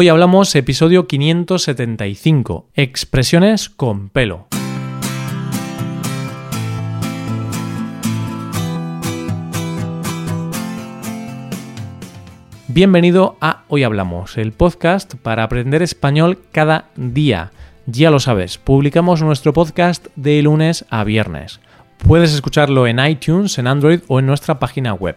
Hoy hablamos episodio 575, expresiones con pelo. Bienvenido a Hoy Hablamos, el podcast para aprender español cada día. Ya lo sabes, publicamos nuestro podcast de lunes a viernes. Puedes escucharlo en iTunes, en Android o en nuestra página web.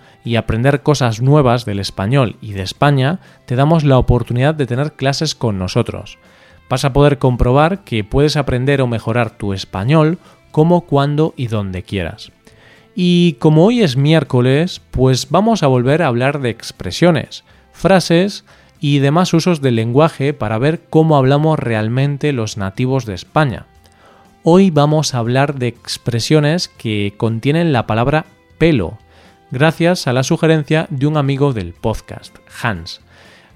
y aprender cosas nuevas del español y de España, te damos la oportunidad de tener clases con nosotros. Vas a poder comprobar que puedes aprender o mejorar tu español como, cuando y donde quieras. Y como hoy es miércoles, pues vamos a volver a hablar de expresiones, frases y demás usos del lenguaje para ver cómo hablamos realmente los nativos de España. Hoy vamos a hablar de expresiones que contienen la palabra pelo, gracias a la sugerencia de un amigo del podcast, Hans.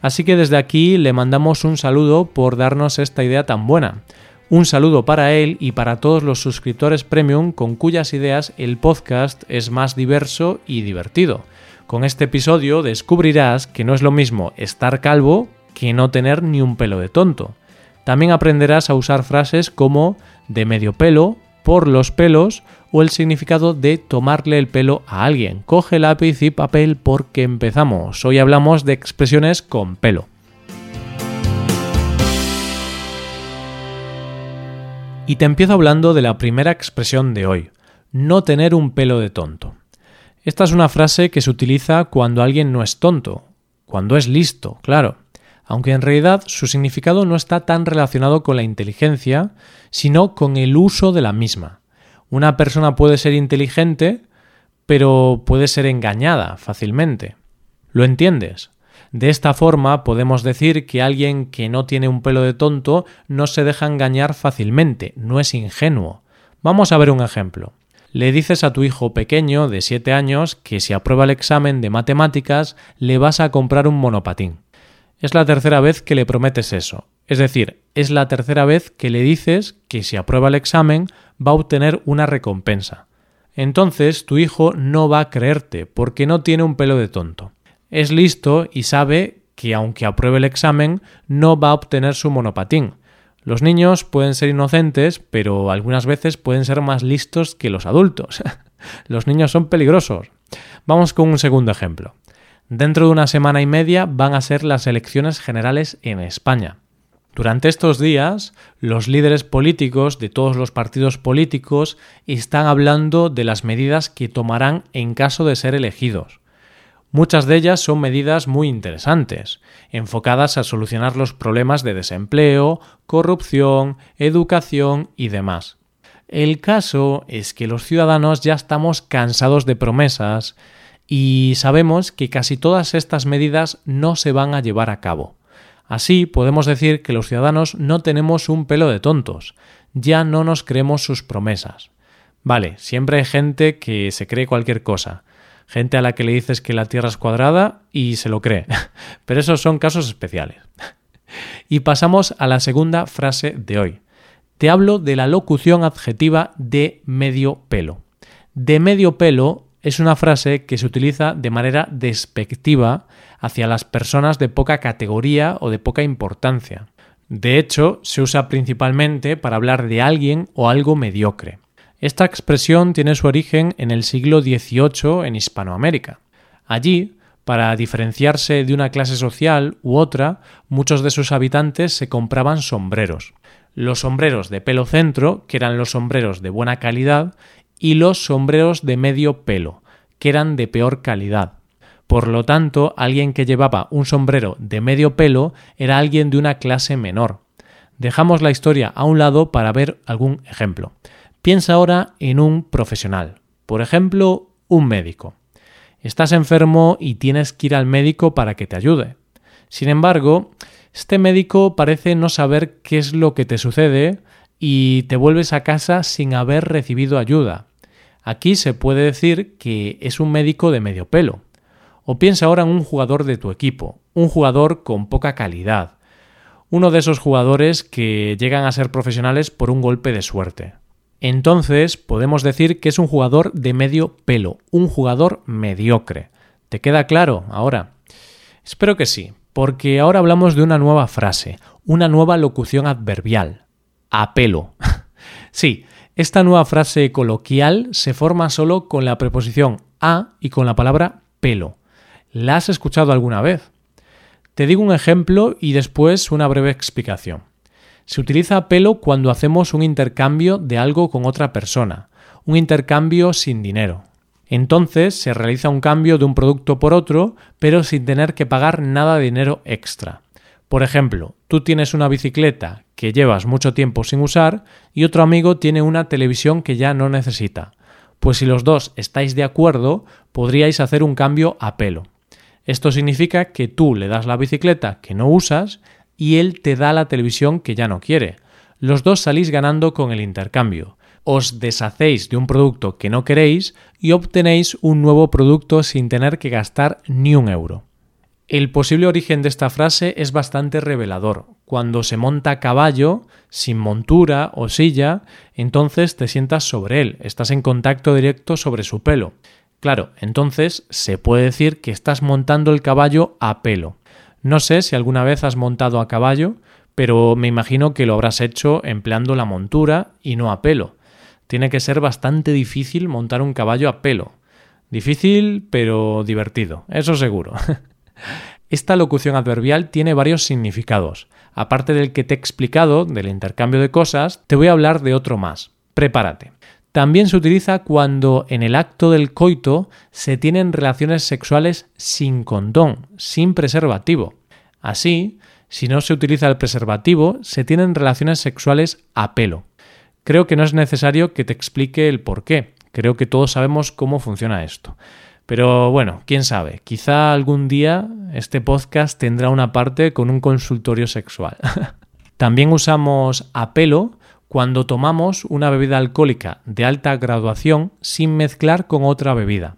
Así que desde aquí le mandamos un saludo por darnos esta idea tan buena. Un saludo para él y para todos los suscriptores premium con cuyas ideas el podcast es más diverso y divertido. Con este episodio descubrirás que no es lo mismo estar calvo que no tener ni un pelo de tonto. También aprenderás a usar frases como de medio pelo, por los pelos o el significado de tomarle el pelo a alguien. Coge lápiz y papel porque empezamos. Hoy hablamos de expresiones con pelo. Y te empiezo hablando de la primera expresión de hoy, no tener un pelo de tonto. Esta es una frase que se utiliza cuando alguien no es tonto, cuando es listo, claro, aunque en realidad su significado no está tan relacionado con la inteligencia, sino con el uso de la misma. Una persona puede ser inteligente, pero puede ser engañada fácilmente. ¿Lo entiendes? De esta forma podemos decir que alguien que no tiene un pelo de tonto no se deja engañar fácilmente, no es ingenuo. Vamos a ver un ejemplo. Le dices a tu hijo pequeño de 7 años que si aprueba el examen de matemáticas le vas a comprar un monopatín. Es la tercera vez que le prometes eso. Es decir, es la tercera vez que le dices que si aprueba el examen va a obtener una recompensa. Entonces tu hijo no va a creerte porque no tiene un pelo de tonto es listo y sabe que aunque apruebe el examen no va a obtener su monopatín. Los niños pueden ser inocentes, pero algunas veces pueden ser más listos que los adultos. los niños son peligrosos. Vamos con un segundo ejemplo. Dentro de una semana y media van a ser las elecciones generales en España. Durante estos días, los líderes políticos de todos los partidos políticos están hablando de las medidas que tomarán en caso de ser elegidos. Muchas de ellas son medidas muy interesantes, enfocadas a solucionar los problemas de desempleo, corrupción, educación y demás. El caso es que los ciudadanos ya estamos cansados de promesas y sabemos que casi todas estas medidas no se van a llevar a cabo. Así podemos decir que los ciudadanos no tenemos un pelo de tontos, ya no nos creemos sus promesas. Vale, siempre hay gente que se cree cualquier cosa, gente a la que le dices que la Tierra es cuadrada y se lo cree. Pero esos son casos especiales. Y pasamos a la segunda frase de hoy. Te hablo de la locución adjetiva de medio pelo. De medio pelo es una frase que se utiliza de manera despectiva hacia las personas de poca categoría o de poca importancia. De hecho, se usa principalmente para hablar de alguien o algo mediocre. Esta expresión tiene su origen en el siglo XVIII en Hispanoamérica. Allí, para diferenciarse de una clase social u otra, muchos de sus habitantes se compraban sombreros. Los sombreros de pelo centro, que eran los sombreros de buena calidad, y los sombreros de medio pelo, que eran de peor calidad. Por lo tanto, alguien que llevaba un sombrero de medio pelo era alguien de una clase menor. Dejamos la historia a un lado para ver algún ejemplo. Piensa ahora en un profesional, por ejemplo, un médico. Estás enfermo y tienes que ir al médico para que te ayude. Sin embargo, este médico parece no saber qué es lo que te sucede y te vuelves a casa sin haber recibido ayuda. Aquí se puede decir que es un médico de medio pelo. O piensa ahora en un jugador de tu equipo, un jugador con poca calidad, uno de esos jugadores que llegan a ser profesionales por un golpe de suerte. Entonces podemos decir que es un jugador de medio pelo, un jugador mediocre. ¿Te queda claro ahora? Espero que sí, porque ahora hablamos de una nueva frase, una nueva locución adverbial. A pelo. sí, esta nueva frase coloquial se forma solo con la preposición a y con la palabra pelo. ¿La has escuchado alguna vez? Te digo un ejemplo y después una breve explicación. Se utiliza pelo cuando hacemos un intercambio de algo con otra persona, un intercambio sin dinero. Entonces se realiza un cambio de un producto por otro, pero sin tener que pagar nada de dinero extra. Por ejemplo, tú tienes una bicicleta que llevas mucho tiempo sin usar y otro amigo tiene una televisión que ya no necesita. Pues si los dos estáis de acuerdo, podríais hacer un cambio a pelo. Esto significa que tú le das la bicicleta que no usas y él te da la televisión que ya no quiere. Los dos salís ganando con el intercambio. Os deshacéis de un producto que no queréis y obtenéis un nuevo producto sin tener que gastar ni un euro. El posible origen de esta frase es bastante revelador. Cuando se monta a caballo, sin montura o silla, entonces te sientas sobre él, estás en contacto directo sobre su pelo. Claro, entonces se puede decir que estás montando el caballo a pelo. No sé si alguna vez has montado a caballo, pero me imagino que lo habrás hecho empleando la montura y no a pelo. Tiene que ser bastante difícil montar un caballo a pelo. Difícil, pero divertido, eso seguro. Esta locución adverbial tiene varios significados. Aparte del que te he explicado, del intercambio de cosas, te voy a hablar de otro más. Prepárate. También se utiliza cuando en el acto del coito se tienen relaciones sexuales sin condón, sin preservativo. Así, si no se utiliza el preservativo, se tienen relaciones sexuales a pelo. Creo que no es necesario que te explique el por qué. Creo que todos sabemos cómo funciona esto. Pero bueno, quién sabe, quizá algún día este podcast tendrá una parte con un consultorio sexual. También usamos a pelo cuando tomamos una bebida alcohólica de alta graduación sin mezclar con otra bebida.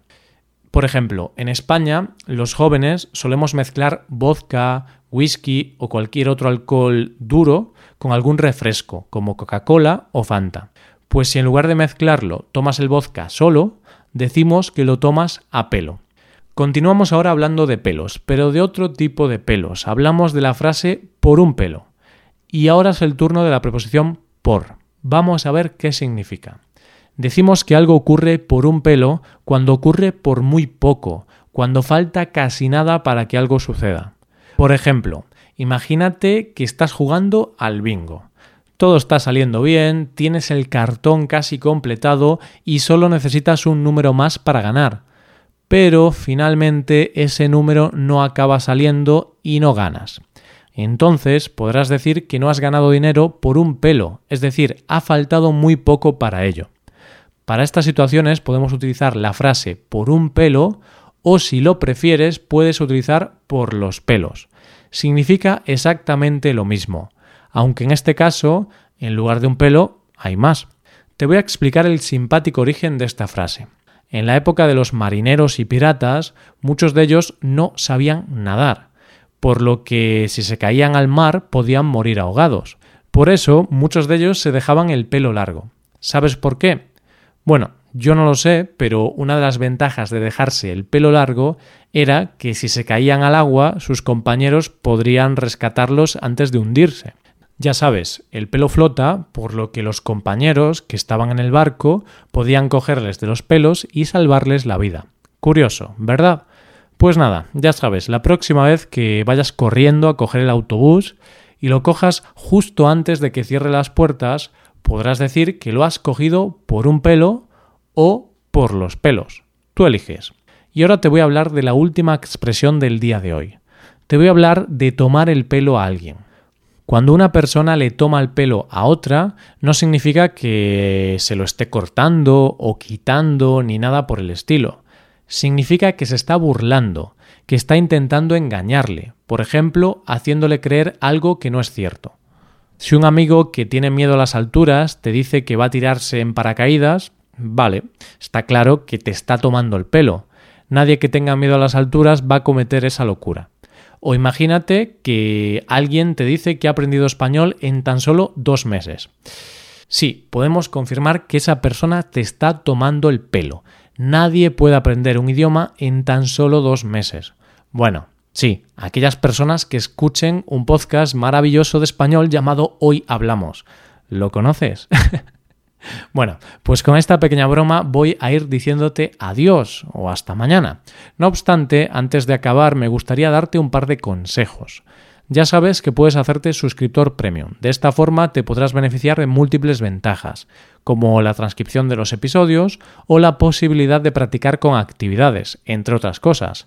Por ejemplo, en España los jóvenes solemos mezclar vodka, whisky o cualquier otro alcohol duro con algún refresco, como Coca-Cola o Fanta. Pues si en lugar de mezclarlo tomas el vodka solo, decimos que lo tomas a pelo. Continuamos ahora hablando de pelos, pero de otro tipo de pelos. Hablamos de la frase por un pelo. Y ahora es el turno de la preposición por. Vamos a ver qué significa. Decimos que algo ocurre por un pelo cuando ocurre por muy poco, cuando falta casi nada para que algo suceda. Por ejemplo, imagínate que estás jugando al bingo. Todo está saliendo bien, tienes el cartón casi completado y solo necesitas un número más para ganar. Pero finalmente ese número no acaba saliendo y no ganas entonces podrás decir que no has ganado dinero por un pelo, es decir, ha faltado muy poco para ello. Para estas situaciones podemos utilizar la frase por un pelo o si lo prefieres puedes utilizar por los pelos. Significa exactamente lo mismo, aunque en este caso, en lugar de un pelo, hay más. Te voy a explicar el simpático origen de esta frase. En la época de los marineros y piratas, muchos de ellos no sabían nadar por lo que si se caían al mar podían morir ahogados. Por eso muchos de ellos se dejaban el pelo largo. ¿Sabes por qué? Bueno, yo no lo sé, pero una de las ventajas de dejarse el pelo largo era que si se caían al agua sus compañeros podrían rescatarlos antes de hundirse. Ya sabes, el pelo flota, por lo que los compañeros que estaban en el barco podían cogerles de los pelos y salvarles la vida. Curioso, ¿verdad? Pues nada, ya sabes, la próxima vez que vayas corriendo a coger el autobús y lo cojas justo antes de que cierre las puertas, podrás decir que lo has cogido por un pelo o por los pelos. Tú eliges. Y ahora te voy a hablar de la última expresión del día de hoy. Te voy a hablar de tomar el pelo a alguien. Cuando una persona le toma el pelo a otra, no significa que se lo esté cortando o quitando ni nada por el estilo significa que se está burlando, que está intentando engañarle, por ejemplo, haciéndole creer algo que no es cierto. Si un amigo que tiene miedo a las alturas te dice que va a tirarse en paracaídas, vale, está claro que te está tomando el pelo. Nadie que tenga miedo a las alturas va a cometer esa locura. O imagínate que alguien te dice que ha aprendido español en tan solo dos meses. Sí, podemos confirmar que esa persona te está tomando el pelo. Nadie puede aprender un idioma en tan solo dos meses. Bueno, sí, aquellas personas que escuchen un podcast maravilloso de español llamado Hoy Hablamos. ¿Lo conoces? Bueno, pues con esta pequeña broma voy a ir diciéndote adiós o hasta mañana. No obstante, antes de acabar me gustaría darte un par de consejos. Ya sabes que puedes hacerte suscriptor premium. De esta forma te podrás beneficiar de múltiples ventajas, como la transcripción de los episodios o la posibilidad de practicar con actividades, entre otras cosas.